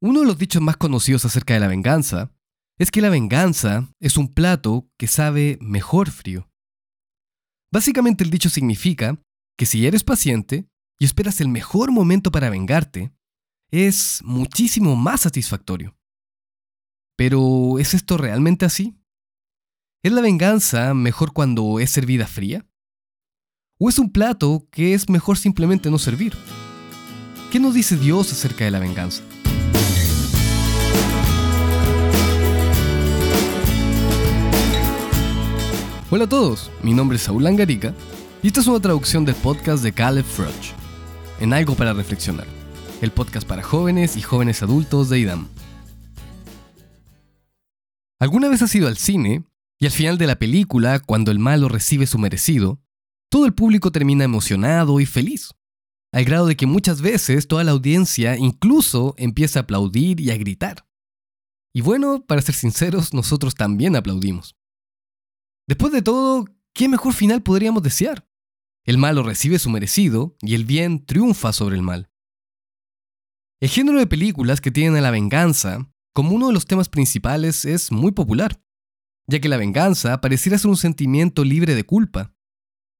Uno de los dichos más conocidos acerca de la venganza es que la venganza es un plato que sabe mejor frío. Básicamente el dicho significa que si eres paciente y esperas el mejor momento para vengarte, es muchísimo más satisfactorio. Pero, ¿es esto realmente así? ¿Es la venganza mejor cuando es servida fría? ¿O es un plato que es mejor simplemente no servir? ¿Qué nos dice Dios acerca de la venganza? Hola a todos, mi nombre es Saúl Angarica y esta es una traducción del podcast de Caleb Froch, en Algo para Reflexionar, el podcast para jóvenes y jóvenes adultos de IDAM. ¿Alguna vez has ido al cine y al final de la película, cuando el malo recibe su merecido, todo el público termina emocionado y feliz? Al grado de que muchas veces toda la audiencia incluso empieza a aplaudir y a gritar. Y bueno, para ser sinceros, nosotros también aplaudimos. Después de todo, ¿qué mejor final podríamos desear? El malo recibe su merecido y el bien triunfa sobre el mal. El género de películas que tienen a la venganza como uno de los temas principales es muy popular, ya que la venganza pareciera ser un sentimiento libre de culpa,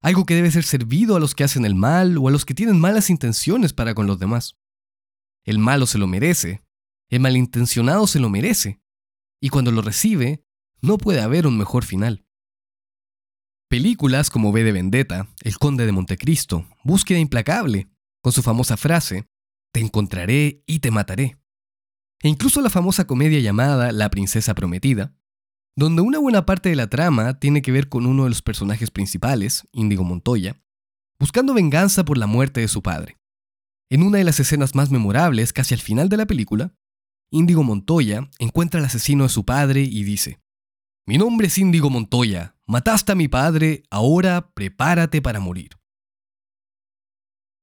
algo que debe ser servido a los que hacen el mal o a los que tienen malas intenciones para con los demás. El malo se lo merece, el malintencionado se lo merece, y cuando lo recibe, no puede haber un mejor final. Películas como V de Vendetta, El Conde de Montecristo, Búsqueda Implacable, con su famosa frase, Te encontraré y te mataré. E incluso la famosa comedia llamada La Princesa Prometida, donde una buena parte de la trama tiene que ver con uno de los personajes principales, Índigo Montoya, buscando venganza por la muerte de su padre. En una de las escenas más memorables, casi al final de la película, Índigo Montoya encuentra al asesino de su padre y dice, Mi nombre es Índigo Montoya, Mataste a mi padre, ahora prepárate para morir.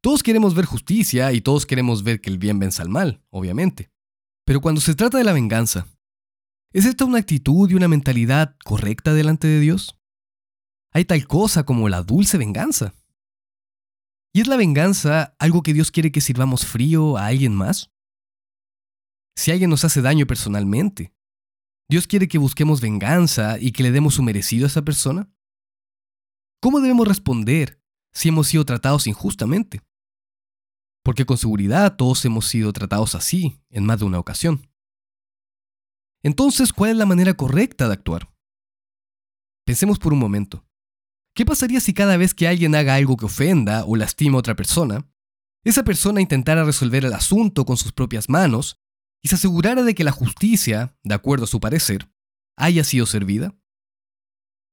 Todos queremos ver justicia y todos queremos ver que el bien vence al mal, obviamente. Pero cuando se trata de la venganza, ¿es esta una actitud y una mentalidad correcta delante de Dios? Hay tal cosa como la dulce venganza. ¿Y es la venganza algo que Dios quiere que sirvamos frío a alguien más? Si alguien nos hace daño personalmente, ¿Dios quiere que busquemos venganza y que le demos su merecido a esa persona? ¿Cómo debemos responder si hemos sido tratados injustamente? Porque con seguridad todos hemos sido tratados así en más de una ocasión. Entonces, ¿cuál es la manera correcta de actuar? Pensemos por un momento. ¿Qué pasaría si cada vez que alguien haga algo que ofenda o lastima a otra persona, esa persona intentara resolver el asunto con sus propias manos y se asegurara de que la justicia, de acuerdo a su parecer, haya sido servida?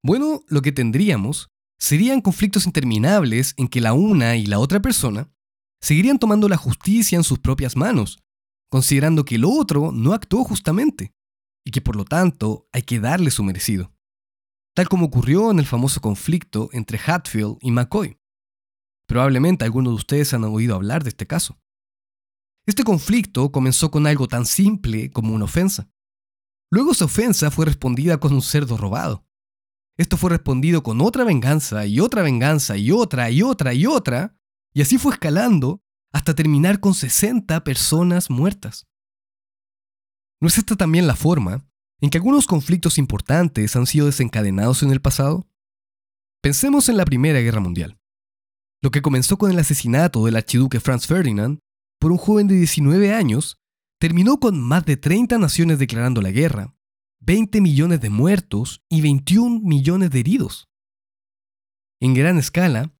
Bueno, lo que tendríamos serían conflictos interminables en que la una y la otra persona seguirían tomando la justicia en sus propias manos, considerando que el otro no actuó justamente y que por lo tanto hay que darle su merecido, tal como ocurrió en el famoso conflicto entre Hatfield y McCoy. Probablemente algunos de ustedes han oído hablar de este caso. Este conflicto comenzó con algo tan simple como una ofensa. Luego esa ofensa fue respondida con un cerdo robado. Esto fue respondido con otra venganza y otra venganza y otra y otra y otra, y así fue escalando hasta terminar con 60 personas muertas. ¿No es esta también la forma en que algunos conflictos importantes han sido desencadenados en el pasado? Pensemos en la Primera Guerra Mundial. Lo que comenzó con el asesinato del archiduque Franz Ferdinand por un joven de 19 años, terminó con más de 30 naciones declarando la guerra, 20 millones de muertos y 21 millones de heridos. En gran escala,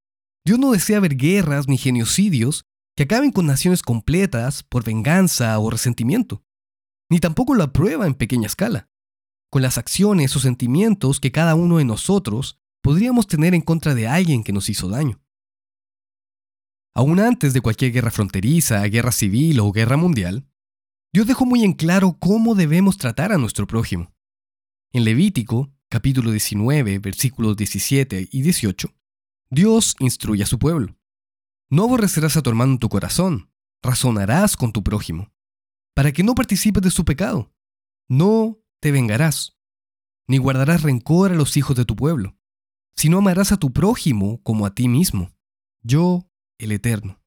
Dios no desea ver guerras ni genocidios que acaben con naciones completas por venganza o resentimiento, ni tampoco lo aprueba en pequeña escala, con las acciones o sentimientos que cada uno de nosotros podríamos tener en contra de alguien que nos hizo daño. Aún antes de cualquier guerra fronteriza, guerra civil o guerra mundial, Dios dejó muy en claro cómo debemos tratar a nuestro prójimo. En Levítico, capítulo 19, versículos 17 y 18, Dios instruye a su pueblo. No aborrecerás a tu hermano en tu corazón, razonarás con tu prójimo, para que no participes de su pecado. No te vengarás, ni guardarás rencor a los hijos de tu pueblo, sino amarás a tu prójimo como a ti mismo. Yo el Eterno.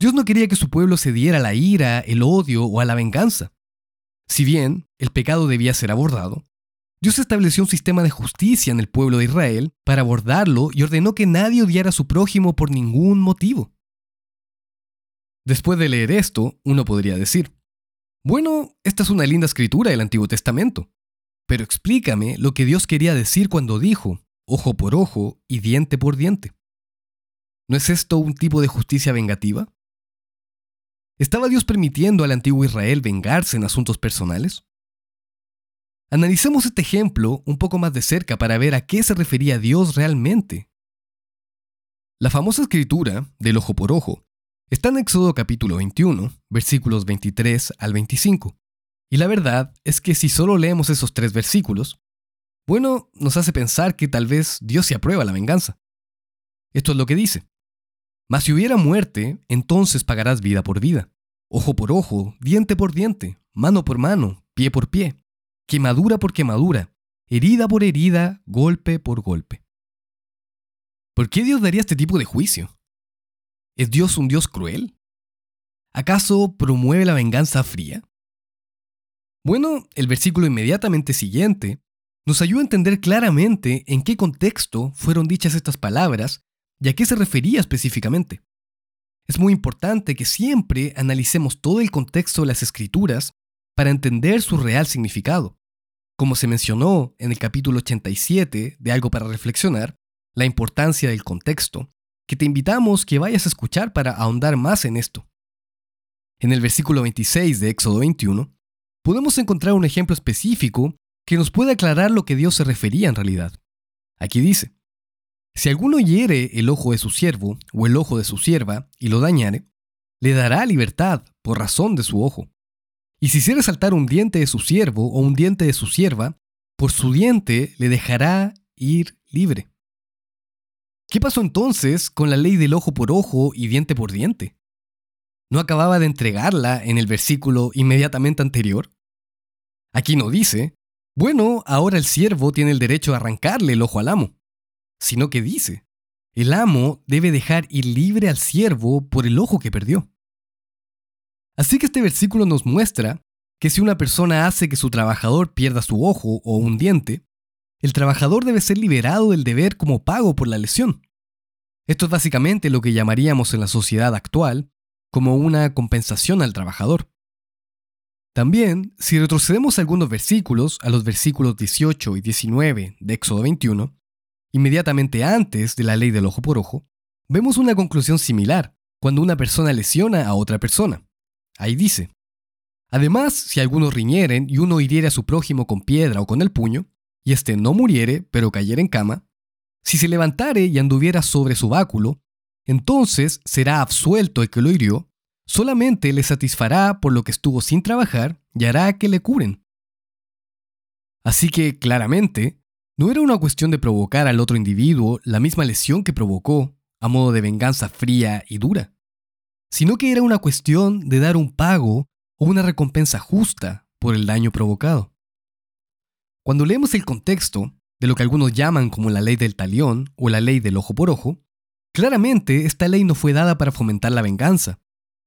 Dios no quería que su pueblo cediera a la ira, el odio o a la venganza. Si bien el pecado debía ser abordado, Dios estableció un sistema de justicia en el pueblo de Israel para abordarlo y ordenó que nadie odiara a su prójimo por ningún motivo. Después de leer esto, uno podría decir, bueno, esta es una linda escritura del Antiguo Testamento, pero explícame lo que Dios quería decir cuando dijo, ojo por ojo y diente por diente. ¿No es esto un tipo de justicia vengativa? ¿Estaba Dios permitiendo al antiguo Israel vengarse en asuntos personales? Analicemos este ejemplo un poco más de cerca para ver a qué se refería Dios realmente. La famosa escritura del ojo por ojo está en Éxodo capítulo 21, versículos 23 al 25. Y la verdad es que si solo leemos esos tres versículos, bueno, nos hace pensar que tal vez Dios se aprueba la venganza. Esto es lo que dice. Mas si hubiera muerte, entonces pagarás vida por vida, ojo por ojo, diente por diente, mano por mano, pie por pie, quemadura por quemadura, herida por herida, golpe por golpe. ¿Por qué Dios daría este tipo de juicio? ¿Es Dios un Dios cruel? ¿Acaso promueve la venganza fría? Bueno, el versículo inmediatamente siguiente nos ayuda a entender claramente en qué contexto fueron dichas estas palabras y a qué se refería específicamente. Es muy importante que siempre analicemos todo el contexto de las escrituras para entender su real significado. Como se mencionó en el capítulo 87 de Algo para Reflexionar, la importancia del contexto, que te invitamos que vayas a escuchar para ahondar más en esto. En el versículo 26 de Éxodo 21, podemos encontrar un ejemplo específico que nos puede aclarar lo que Dios se refería en realidad. Aquí dice, si alguno hiere el ojo de su siervo o el ojo de su sierva y lo dañare, le dará libertad por razón de su ojo. Y si hiciere saltar un diente de su siervo o un diente de su sierva, por su diente le dejará ir libre. ¿Qué pasó entonces con la ley del ojo por ojo y diente por diente? ¿No acababa de entregarla en el versículo inmediatamente anterior? Aquí no dice, bueno, ahora el siervo tiene el derecho a arrancarle el ojo al amo sino que dice, el amo debe dejar ir libre al siervo por el ojo que perdió. Así que este versículo nos muestra que si una persona hace que su trabajador pierda su ojo o un diente, el trabajador debe ser liberado del deber como pago por la lesión. Esto es básicamente lo que llamaríamos en la sociedad actual como una compensación al trabajador. También, si retrocedemos algunos versículos, a los versículos 18 y 19 de Éxodo 21, Inmediatamente antes de la ley del ojo por ojo, vemos una conclusión similar cuando una persona lesiona a otra persona. Ahí dice, Además, si algunos riñeren y uno hiriere a su prójimo con piedra o con el puño, y éste no muriere, pero cayera en cama, si se levantare y anduviera sobre su báculo, entonces será absuelto el que lo hirió, solamente le satisfará por lo que estuvo sin trabajar y hará que le curen. Así que, claramente, no era una cuestión de provocar al otro individuo la misma lesión que provocó, a modo de venganza fría y dura, sino que era una cuestión de dar un pago o una recompensa justa por el daño provocado. Cuando leemos el contexto de lo que algunos llaman como la ley del talión o la ley del ojo por ojo, claramente esta ley no fue dada para fomentar la venganza,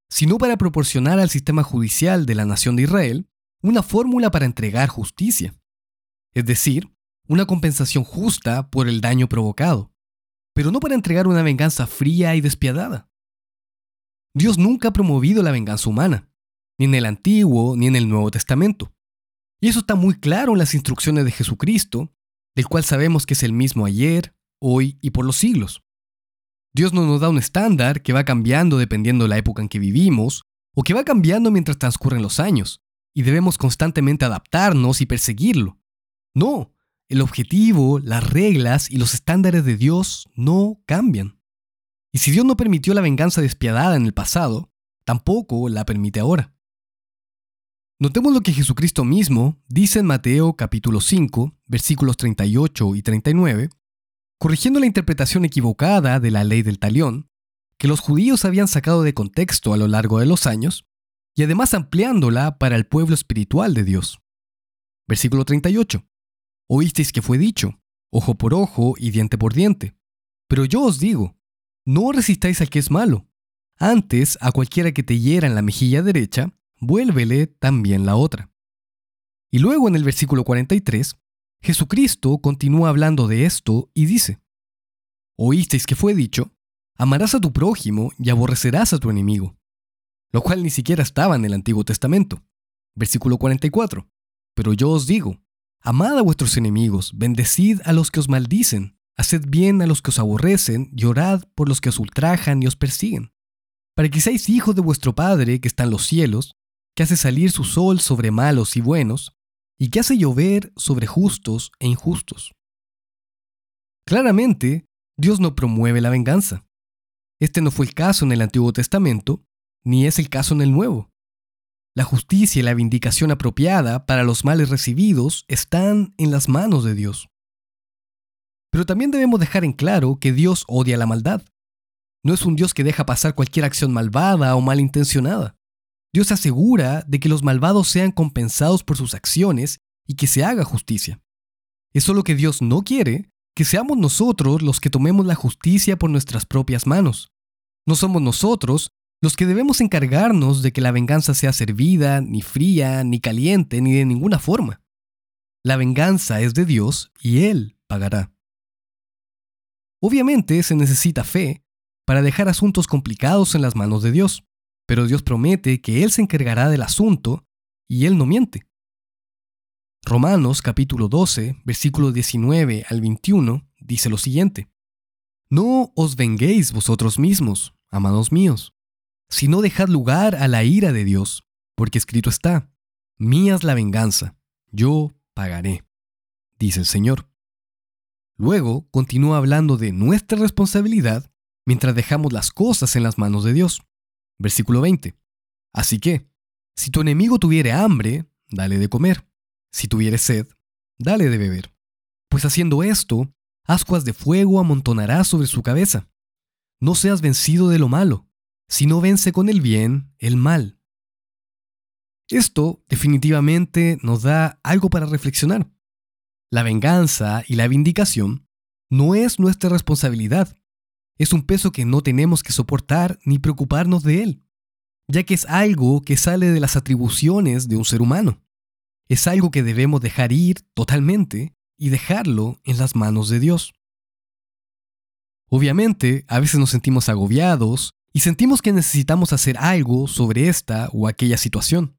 sino para proporcionar al sistema judicial de la nación de Israel una fórmula para entregar justicia. Es decir, una compensación justa por el daño provocado, pero no para entregar una venganza fría y despiadada. Dios nunca ha promovido la venganza humana, ni en el Antiguo ni en el Nuevo Testamento. Y eso está muy claro en las instrucciones de Jesucristo, del cual sabemos que es el mismo ayer, hoy y por los siglos. Dios no nos da un estándar que va cambiando dependiendo de la época en que vivimos, o que va cambiando mientras transcurren los años, y debemos constantemente adaptarnos y perseguirlo. No, el objetivo, las reglas y los estándares de Dios no cambian. Y si Dios no permitió la venganza despiadada en el pasado, tampoco la permite ahora. Notemos lo que Jesucristo mismo dice en Mateo capítulo 5, versículos 38 y 39, corrigiendo la interpretación equivocada de la ley del talión, que los judíos habían sacado de contexto a lo largo de los años, y además ampliándola para el pueblo espiritual de Dios. Versículo 38. Oísteis que fue dicho, ojo por ojo y diente por diente. Pero yo os digo, no resistáis al que es malo. Antes, a cualquiera que te hiera en la mejilla derecha, vuélvele también la otra. Y luego en el versículo 43, Jesucristo continúa hablando de esto y dice, Oísteis que fue dicho, amarás a tu prójimo y aborrecerás a tu enemigo, lo cual ni siquiera estaba en el Antiguo Testamento. Versículo 44, Pero yo os digo, amad a vuestros enemigos, bendecid a los que os maldicen, haced bien a los que os aborrecen y orad por los que os ultrajan y os persiguen para que seáis hijos de vuestro Padre que está en los cielos, que hace salir su sol sobre malos y buenos, y que hace llover sobre justos e injustos. Claramente, Dios no promueve la venganza. Este no fue el caso en el Antiguo Testamento, ni es el caso en el Nuevo. La justicia y la vindicación apropiada para los males recibidos están en las manos de Dios. Pero también debemos dejar en claro que Dios odia la maldad. No es un Dios que deja pasar cualquier acción malvada o malintencionada. Dios se asegura de que los malvados sean compensados por sus acciones y que se haga justicia. Es solo que Dios no quiere que seamos nosotros los que tomemos la justicia por nuestras propias manos. No somos nosotros los que debemos encargarnos de que la venganza sea servida, ni fría, ni caliente, ni de ninguna forma. La venganza es de Dios y Él pagará. Obviamente se necesita fe para dejar asuntos complicados en las manos de Dios, pero Dios promete que Él se encargará del asunto y Él no miente. Romanos capítulo 12, versículo 19 al 21 dice lo siguiente. No os venguéis vosotros mismos, amados míos, sino dejad lugar a la ira de Dios, porque escrito está, mía es la venganza, yo pagaré, dice el Señor. Luego continúa hablando de nuestra responsabilidad mientras dejamos las cosas en las manos de Dios. Versículo 20. Así que, si tu enemigo tuviere hambre, dale de comer. Si tuviere sed, dale de beber. Pues haciendo esto, ascuas de fuego amontonarás sobre su cabeza. No seas vencido de lo malo, sino vence con el bien el mal. Esto definitivamente nos da algo para reflexionar. La venganza y la vindicación no es nuestra responsabilidad, es un peso que no tenemos que soportar ni preocuparnos de él, ya que es algo que sale de las atribuciones de un ser humano. Es algo que debemos dejar ir totalmente y dejarlo en las manos de Dios. Obviamente, a veces nos sentimos agobiados y sentimos que necesitamos hacer algo sobre esta o aquella situación.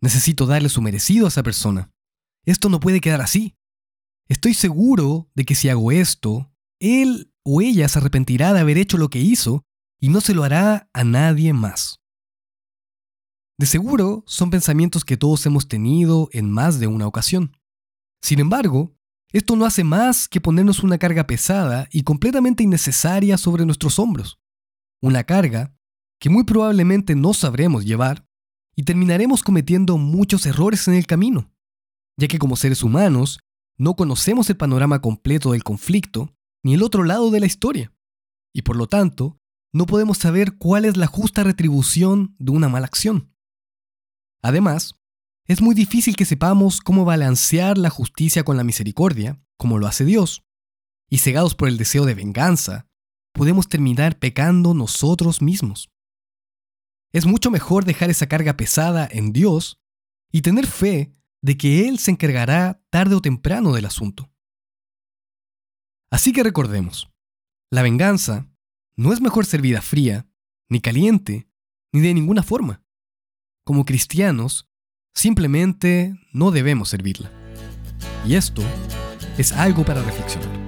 Necesito darle su merecido a esa persona. Esto no puede quedar así. Estoy seguro de que si hago esto, él o ella se arrepentirá de haber hecho lo que hizo y no se lo hará a nadie más. De seguro son pensamientos que todos hemos tenido en más de una ocasión. Sin embargo, esto no hace más que ponernos una carga pesada y completamente innecesaria sobre nuestros hombros. Una carga que muy probablemente no sabremos llevar y terminaremos cometiendo muchos errores en el camino, ya que como seres humanos no conocemos el panorama completo del conflicto ni el otro lado de la historia. Y por lo tanto, no podemos saber cuál es la justa retribución de una mala acción. Además, es muy difícil que sepamos cómo balancear la justicia con la misericordia, como lo hace Dios, y cegados por el deseo de venganza, podemos terminar pecando nosotros mismos. Es mucho mejor dejar esa carga pesada en Dios y tener fe de que Él se encargará tarde o temprano del asunto. Así que recordemos, la venganza no es mejor servida fría, ni caliente, ni de ninguna forma. Como cristianos, simplemente no debemos servirla. Y esto es algo para reflexionar.